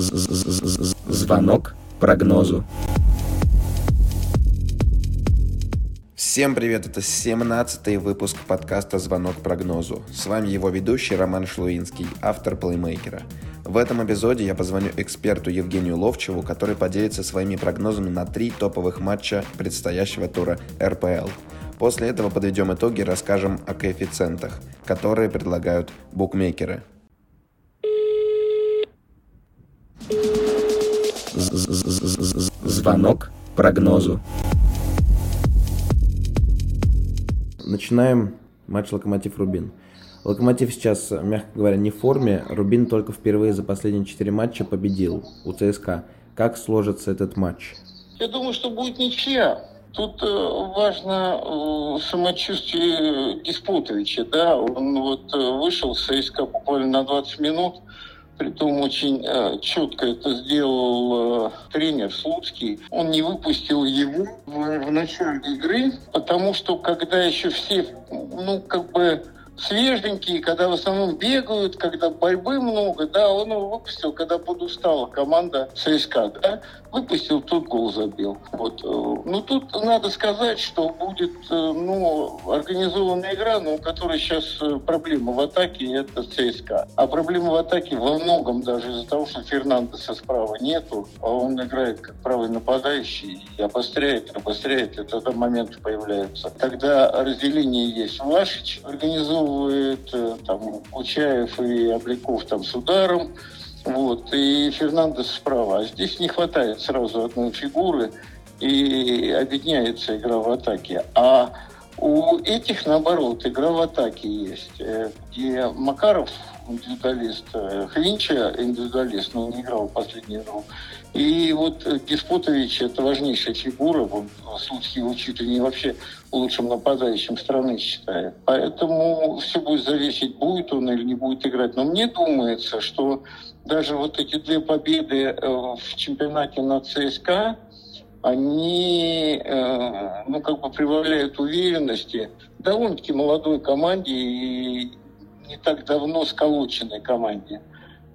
Звонок прогнозу. Всем привет, это 17-й выпуск подкаста «Звонок прогнозу». С вами его ведущий Роман Шлуинский, автор плеймейкера. В этом эпизоде я позвоню эксперту Евгению Ловчеву, который поделится своими прогнозами на три топовых матча предстоящего тура РПЛ. После этого подведем итоги и расскажем о коэффициентах, которые предлагают букмекеры. Звонок прогнозу. Начинаем матч Локомотив-Рубин. Локомотив сейчас, мягко говоря, не в форме. Рубин только впервые за последние четыре матча победил у ЦСКА. Как сложится этот матч? Я думаю, что будет ничья. Тут э, важно э, самочувствие Диспутовича. Да? Он вот э, вышел с ЦСКА буквально на 20 минут, Притом очень э, четко это сделал э, тренер Слуцкий. Он не выпустил его в, в начале игры, потому что когда еще все, ну, как бы свеженькие, когда в основном бегают, когда борьбы много, да, он его выпустил, когда подустала команда ЦСКА, да, выпустил, тут гол забил. Вот. Э, ну, тут надо сказать, что будет, э, ну, организованная игра, но у которой сейчас э, проблема в атаке, это ЦСКА. А проблема в атаке во многом даже из-за того, что Фернандеса справа нету, а он играет как правый нападающий и обостряет, обостряет, и тогда моменты появляются. Тогда разделение есть. Влашич организовывает, там, Кучаев и Обликов там с ударом, вот, и Фернандес справа. А здесь не хватает сразу одной фигуры, и объединяется игра в атаке. А у этих, наоборот, игра в атаке есть, э, где Макаров индивидуалист, э, Хвинча индивидуалист, но он играл в последнюю игру. И вот Диспутович – это важнейшая фигура, он Слуцкий его не вообще лучшим нападающим страны считает. Поэтому все будет зависеть, будет он или не будет играть. Но мне думается, что даже вот эти две победы э, в чемпионате на ЦСКА, они, э, ну, как бы прибавляют уверенности довольно-таки молодой команде и не так давно сколоченной команде.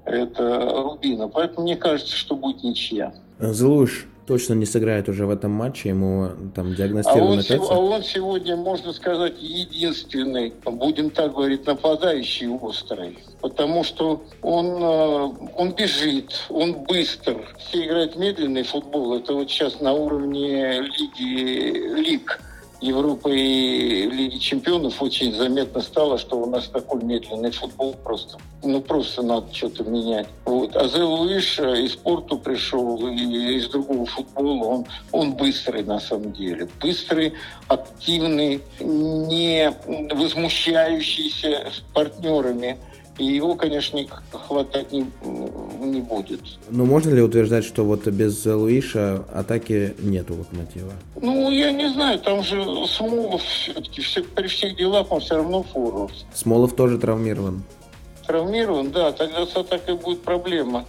Это Рубина. Поэтому мне кажется, что будет ничья. Злуш точно не сыграет уже в этом матче, ему там диагностировано а он, а он сегодня, можно сказать, единственный, будем так говорить, нападающий острый. Потому что он, э, он бежит, он быстр. Все играют медленный футбол. Это вот сейчас на уровне лиги лиг Европы и Лиги Чемпионов очень заметно стало, что у нас такой медленный футбол просто. Ну, просто надо что-то менять. Вот. А Зе Луиш э, из спорту пришел, и из другого футбола. Он, он быстрый на самом деле. Быстрый, активный, не возмущающийся с партнерами. И его, конечно, хватать не, не будет. Но можно ли утверждать, что вот без Луиша атаки нет у Локомотива? Ну, я не знаю, там же Смолов все-таки все, при всех делах он все равно форвард. Смолов тоже травмирован. Травмирован, да, тогда с атакой будет проблема.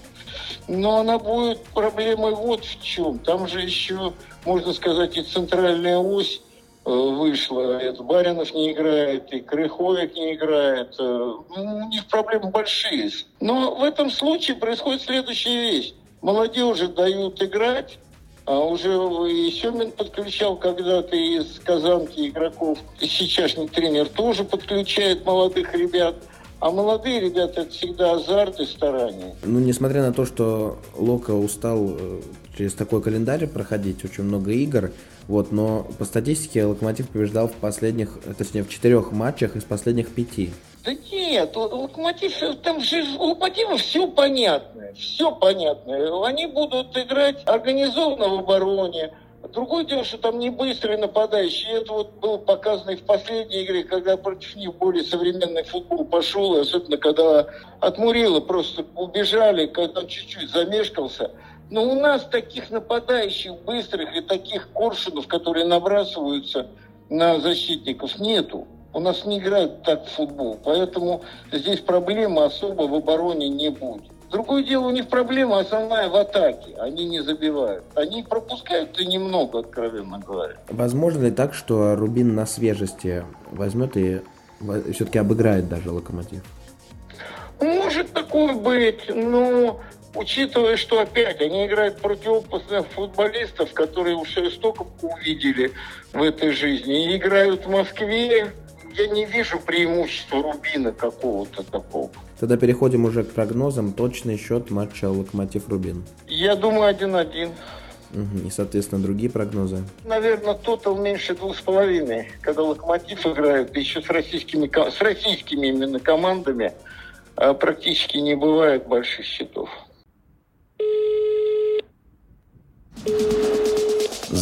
Но она будет проблемой вот в чем. Там же еще, можно сказать, и центральная ось вышло. Это Баринов не играет, и Крыховик не играет. Э, ну, у них проблемы большие. Но в этом случае происходит следующая вещь. Молодежи дают играть, а уже и Семин подключал когда-то из Казанки игроков. И сейчасшний тренер тоже подключает молодых ребят. А молодые ребята это всегда азарт и старание. Ну, несмотря на то, что Лока устал э, через такой календарь проходить, очень много игр, вот, но по статистике Локомотив побеждал в последних, точнее, в четырех матчах из последних пяти. Да нет, Локомотив, там же у Локомотива все понятно, все понятно. Они будут играть организованно в обороне, Другое дело, что там не быстрые нападающие. Это вот было показано и в последней игре, когда против них более современный футбол пошел, особенно когда от Мурила просто убежали, когда он чуть-чуть замешкался – но у нас таких нападающих быстрых и таких коршунов, которые набрасываются на защитников, нету. У нас не играют так в футбол. Поэтому здесь проблемы особо в обороне не будет. Другое дело, у них проблема основная в атаке. Они не забивают. Они пропускают и немного, откровенно говоря. Возможно ли так, что Рубин на свежести возьмет и все-таки обыграет даже Локомотив? Может такое быть, но Учитывая, что опять они играют против опытных футболистов, которые уже столько увидели в этой жизни, и играют в Москве, я не вижу преимущества Рубина какого-то такого. Тогда переходим уже к прогнозам. Точный счет матча Локомотив-Рубин. Я думаю, 1-1. Угу. И, соответственно, другие прогнозы? Наверное, тотал меньше двух с половиной. Когда Локомотив играет, еще с российскими, с российскими именно командами, а практически не бывает больших счетов.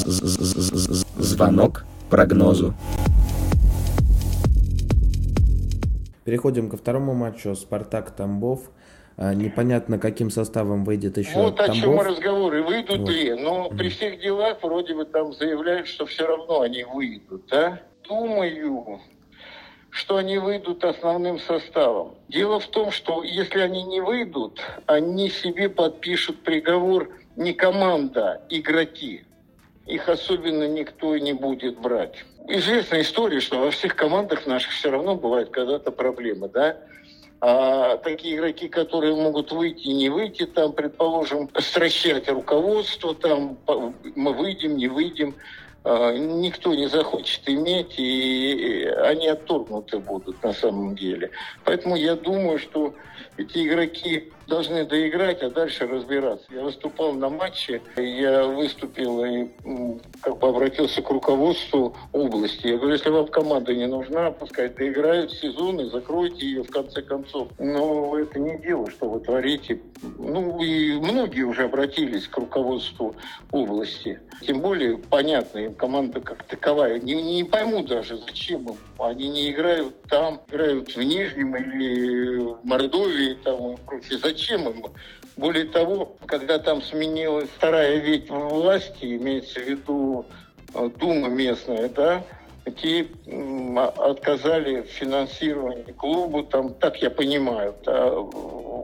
Звонок прогнозу. Переходим ко второму матчу. Спартак Тамбов. А, непонятно, каким составом выйдет еще Вот Тамбов. о чем разговоры. Выйдут вот. ли? Но mm. при всех делах вроде бы там заявляют, что все равно они выйдут. Да? Думаю, что они выйдут основным составом. Дело в том, что если они не выйдут, они себе подпишут приговор не команда, игроки. Их особенно никто не будет брать известная история, что во всех командах наших все равно бывают когда-то проблемы, да? А такие игроки, которые могут выйти и не выйти, там, предположим, стращать руководство, там, мы выйдем, не выйдем, никто не захочет иметь, и они отторгнуты будут на самом деле. Поэтому я думаю, что эти игроки должны доиграть, а дальше разбираться. Я выступал на матче, я выступил и как бы обратился к руководству области. Я говорю, если вам команда не нужна, пускай доиграют сезон и закройте ее в конце концов. Но это не дело, что вы творите. Ну и многие уже обратились к руководству области. Тем более, понятно, команда как таковая. Не, не пойму даже, зачем им. Они не играют там, играют в Нижнем или в Мордовии там, и прочее зачем им? Более того, когда там сменилась вторая ветвь власти, имеется в виду э, Дума местная, да, те отказали в финансировании клубу, там, так я понимаю, да,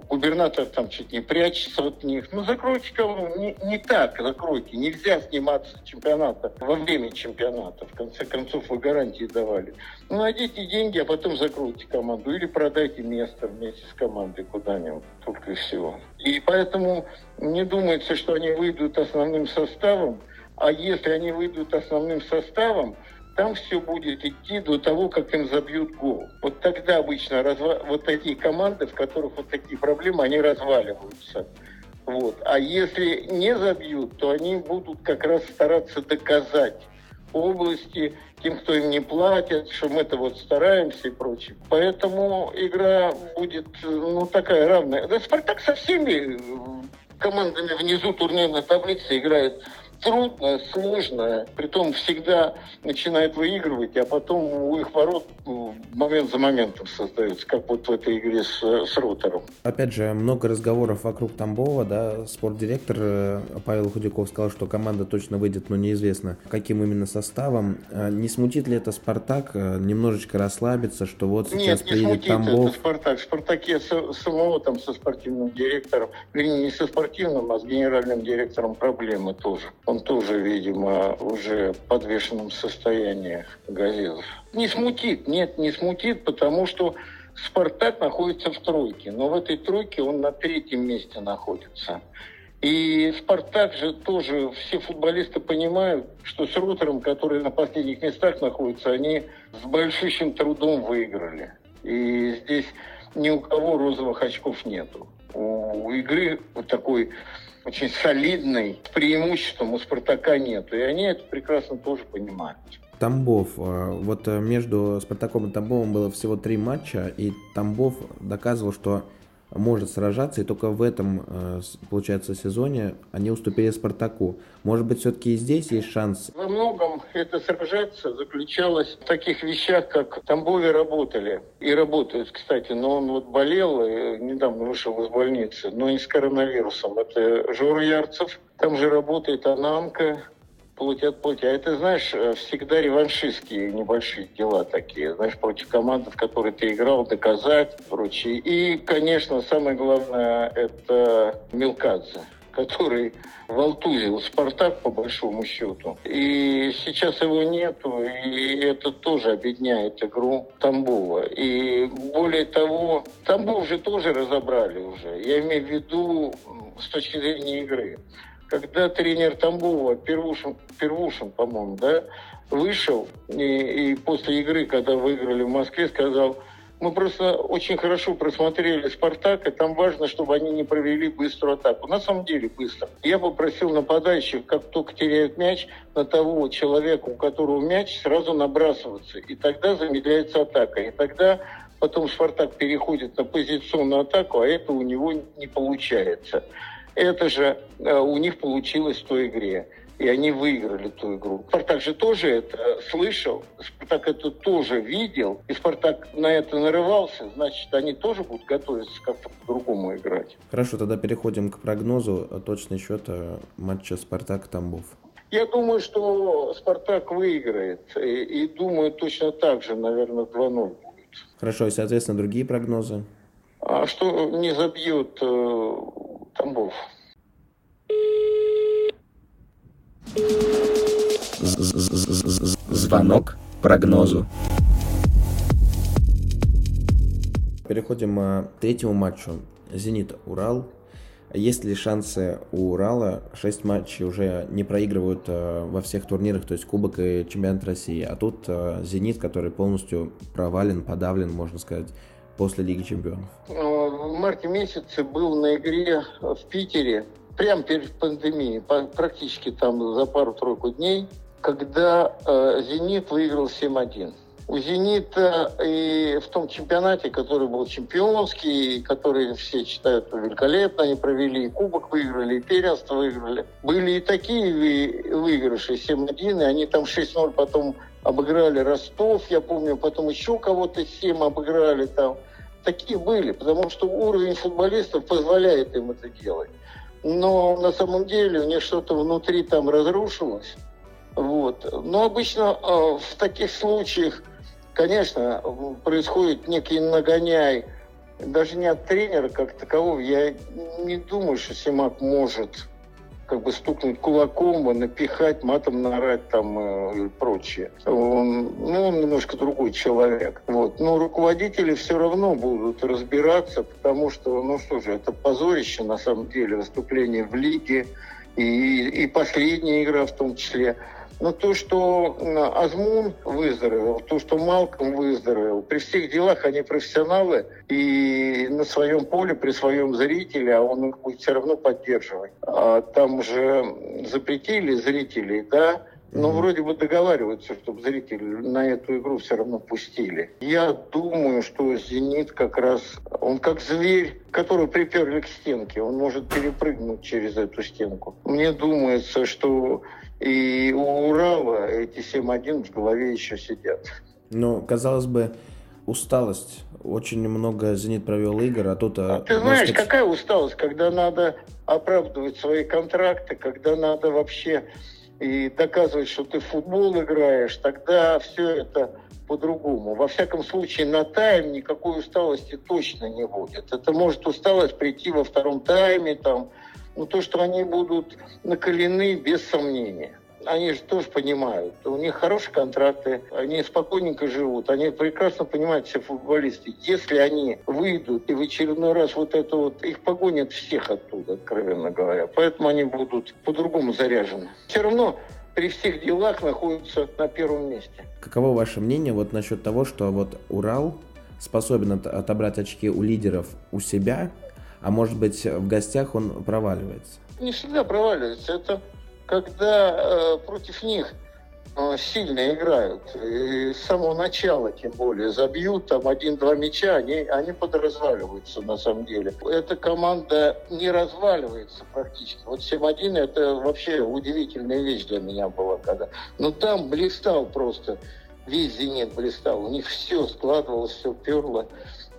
губернатор там чуть не прячется от них. Ну, закройте кого не, не так, закройте. Нельзя сниматься с чемпионата во время чемпионата. В конце концов, вы гарантии давали. Ну, найдите деньги, а потом закройте команду. Или продайте место вместе с командой куда-нибудь. Только и всего. И поэтому не думается, что они выйдут основным составом. А если они выйдут основным составом, там все будет идти до того, как им забьют гол. Вот тогда обычно разва... вот такие команды, в которых вот такие проблемы, они разваливаются. Вот. А если не забьют, то они будут как раз стараться доказать области, тем, кто им не платит, что мы это вот стараемся и прочее. Поэтому игра будет ну, такая равная. Да Спартак со всеми командами внизу турнирной таблицы играет трудная, сложная, притом всегда начинает выигрывать, а потом у их ворот ну, момент за моментом создается, как вот в этой игре с, с Ротором. Опять же, много разговоров вокруг Тамбова, да, спортдиректор э, Павел Худяков сказал, что команда точно выйдет, но неизвестно, каким именно составом. А не смутит ли это Спартак э, немножечко расслабиться, что вот сейчас Нет, приедет смутит Тамбов? это Спартак. В Спартаке с, самого там со спортивным директором, вернее, не со спортивным, а с генеральным директором проблемы тоже он тоже, видимо, уже в подвешенном состоянии Газизов. Не смутит, нет, не смутит, потому что Спартак находится в тройке, но в этой тройке он на третьем месте находится. И Спартак же тоже, все футболисты понимают, что с Ротором, который на последних местах находится, они с большущим трудом выиграли. И здесь ни у кого розовых очков нету. У игры вот такой очень солидный, преимуществом у «Спартака» нет. И они это прекрасно тоже понимают. Тамбов. Э, вот э, между «Спартаком» и Тамбовом было всего три матча, и Тамбов доказывал, что может сражаться, и только в этом, э, получается, сезоне они уступили Спартаку. Может быть, все-таки и здесь есть шанс? Во многом это сражаться заключалось в таких вещах, как в Тамбове работали. И работают, кстати. Но он вот болел, и недавно вышел из больницы, но не с коронавирусом. Это Жора Ярцев. Там же работает Ананка, плоть от. А это, знаешь, э, всегда реваншистские небольшие дела такие. Знаешь, против команды, в которой ты играл, доказать, прочее. И, конечно, самое главное, это Милкадзе который волтузил «Спартак» по большому счету. И сейчас его нету, и это тоже объединяет игру Тамбова. И более того, Тамбов же тоже разобрали уже. Я имею в виду с точки зрения игры. Когда тренер Тамбова, Первушин, Первушин по-моему, да, вышел и, и после игры, когда выиграли в Москве, сказал, мы просто очень хорошо просмотрели «Спартак», и там важно, чтобы они не провели быструю атаку. На самом деле быстро. Я попросил нападающих, как только теряют мяч, на того человека, у которого мяч, сразу набрасываться. И тогда замедляется атака. И тогда потом «Спартак» переходит на позиционную атаку, а это у него не получается. Это же э, у них получилось в той игре и они выиграли ту игру. Спартак же тоже это слышал, Спартак это тоже видел, и Спартак на это нарывался, значит, они тоже будут готовиться как-то по-другому играть. Хорошо, тогда переходим к прогнозу. Точный счет э, матча Спартак-Тамбов. Я думаю, что Спартак выиграет. И, и думаю, точно так же, наверное, 2-0 будет. Хорошо, и, соответственно, другие прогнозы? А что не забьет э, Тамбов? Звонок прогнозу. Переходим э, к третьему матчу. «Зенит-Урал». Есть ли шансы у Урала? Шесть матчей уже не проигрывают э, во всех турнирах, то есть Кубок и Чемпионат России. А тут э, «Зенит», который полностью провален, подавлен, можно сказать, после Лиги Чемпионов. В марте месяце был на игре в Питере прямо перед пандемией, практически там за пару-тройку дней, когда э, «Зенит» выиграл 7-1. У «Зенита» и в том чемпионате, который был чемпионский, который все считают великолепно, они провели и кубок выиграли, и первенство выиграли. Были и такие выигрыши 7-1, и они там 6-0 потом обыграли Ростов, я помню, потом еще кого-то 7 обыграли там. Такие были, потому что уровень футболистов позволяет им это делать но на самом деле у них что-то внутри там разрушилось. Вот. Но обычно э, в таких случаях, конечно, происходит некий нагоняй, даже не от тренера как такового. Я не думаю, что Симак может как бы стукнуть кулаком, напихать, матом наорать там э, и прочее. Он, ну, он немножко другой человек. Вот. Но руководители все равно будут разбираться, потому что, ну что же, это позорище на самом деле, выступление в лиге и, и последняя игра в том числе. Но то, что Азмун выздоровел, то, что Малком выздоровел, при всех делах они профессионалы, и на своем поле, при своем зрителе, а он их будет все равно поддерживать. А там же запретили зрителей, да, но вроде бы договариваются, чтобы зрители на эту игру все равно пустили. Я думаю, что «Зенит» как раз, он как зверь, который приперли к стенке, он может перепрыгнуть через эту стенку. Мне думается, что и у Урала эти 7-1 в голове еще сидят. Ну, казалось бы, усталость. Очень много «Зенит» провел игр, а тут... А, а ты знаешь, сказать... какая усталость, когда надо оправдывать свои контракты, когда надо вообще и доказывать, что ты в футбол играешь, тогда все это по-другому. Во всяком случае, на тайм никакой усталости точно не будет. Это может усталость прийти во втором тайме, там, но то, что они будут накалены, без сомнения. Они же тоже понимают. У них хорошие контракты, они спокойненько живут, они прекрасно понимают все футболисты. Если они выйдут и в очередной раз вот это вот, их погонят всех оттуда, откровенно говоря. Поэтому они будут по-другому заряжены. Все равно при всех делах находятся на первом месте. Каково ваше мнение вот насчет того, что вот Урал способен отобрать очки у лидеров у себя, а может быть в гостях он проваливается? Не всегда проваливается. Это когда э, против них э, сильно играют. И с самого начала, тем более, забьют там один-два мяча, они, они подразваливаются на самом деле. Эта команда не разваливается практически. Вот 7-1 это вообще удивительная вещь для меня была. Когда... Но там блистал просто, весь «Зенит» блистал. У них все складывалось, все перло.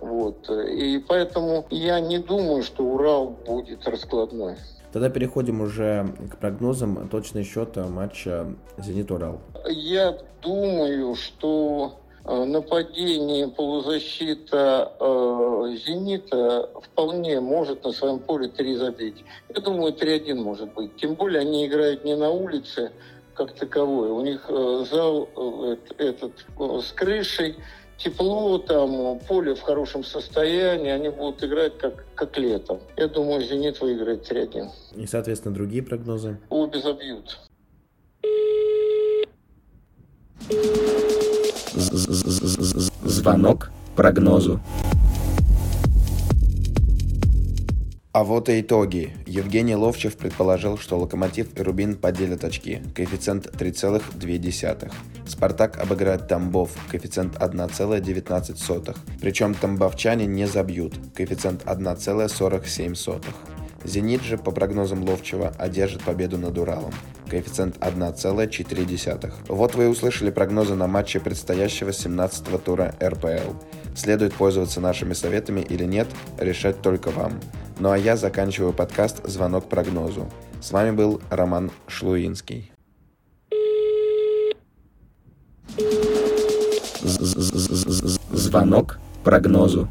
Вот. И поэтому я не думаю, что Урал будет раскладной. Тогда переходим уже к прогнозам точный счет матча «Зенит-Урал». Я думаю, что э, нападение полузащита э, «Зенита» вполне может на своем поле 3 забить. Я думаю, 3-1 может быть. Тем более они играют не на улице, как таковой. У них э, зал э, этот, э, с крышей, тепло, там поле в хорошем состоянии, они будут играть как, как летом. Я думаю, «Зенит» выиграет 3-1. И, соответственно, другие прогнозы? Обе забьют. Звонок прогнозу. А вот и итоги. Евгений Ловчев предположил, что Локомотив и Рубин поделят очки. Коэффициент 3,2. Спартак обыграет Тамбов. Коэффициент 1,19. Причем тамбовчане не забьют. Коэффициент 1,47. Зенит же, по прогнозам Ловчева, одержит победу над Уралом. Коэффициент 1,4. Вот вы и услышали прогнозы на матче предстоящего 17-го тура РПЛ. Следует пользоваться нашими советами или нет, решать только вам. Ну а я заканчиваю подкаст «Звонок прогнозу». С вами был Роман Шлуинский. Звонок прогнозу.